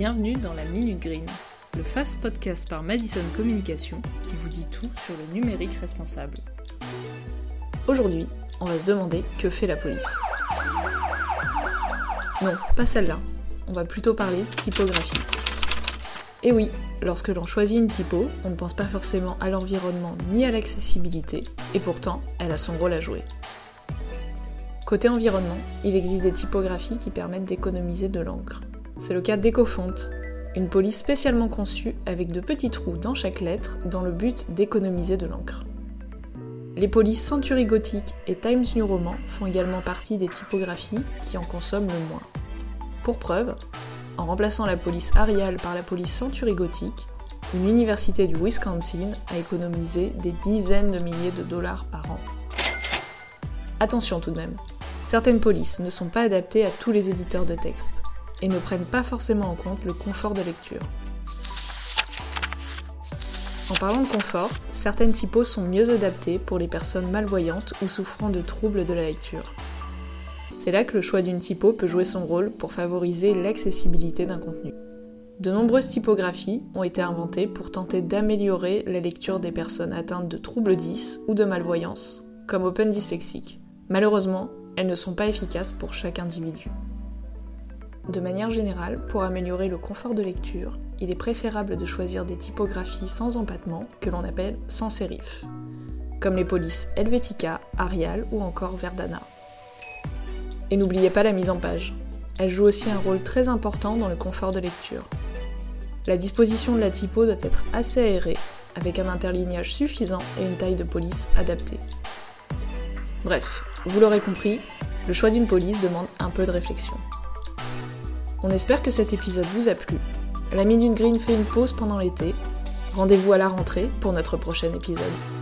Bienvenue dans la Minute Green, le fast podcast par Madison Communication qui vous dit tout sur le numérique responsable. Aujourd'hui, on va se demander que fait la police. Non, pas celle-là. On va plutôt parler typographie. Et oui, lorsque l'on choisit une typo, on ne pense pas forcément à l'environnement ni à l'accessibilité, et pourtant, elle a son rôle à jouer. Côté environnement, il existe des typographies qui permettent d'économiser de l'encre. C'est le cas d'EcoFont, une police spécialement conçue avec de petits trous dans chaque lettre dans le but d'économiser de l'encre. Les polices Century Gothic et Times New Roman font également partie des typographies qui en consomment le moins. Pour preuve, en remplaçant la police Arial par la police Century Gothic, une université du Wisconsin a économisé des dizaines de milliers de dollars par an. Attention tout de même, certaines polices ne sont pas adaptées à tous les éditeurs de texte et ne prennent pas forcément en compte le confort de lecture. En parlant de confort, certaines typos sont mieux adaptées pour les personnes malvoyantes ou souffrant de troubles de la lecture. C'est là que le choix d'une typo peut jouer son rôle pour favoriser l'accessibilité d'un contenu. De nombreuses typographies ont été inventées pour tenter d'améliorer la lecture des personnes atteintes de troubles 10 ou de malvoyance, comme Open Dyslexic. Malheureusement, elles ne sont pas efficaces pour chaque individu. De manière générale, pour améliorer le confort de lecture, il est préférable de choisir des typographies sans empattement que l'on appelle sans sérif, comme les polices Helvetica, Arial ou encore Verdana. Et n'oubliez pas la mise en page. Elle joue aussi un rôle très important dans le confort de lecture. La disposition de la typo doit être assez aérée, avec un interlignage suffisant et une taille de police adaptée. Bref, vous l'aurez compris, le choix d'une police demande un peu de réflexion. On espère que cet épisode vous a plu. La Minute Green fait une pause pendant l'été. Rendez-vous à la rentrée pour notre prochain épisode.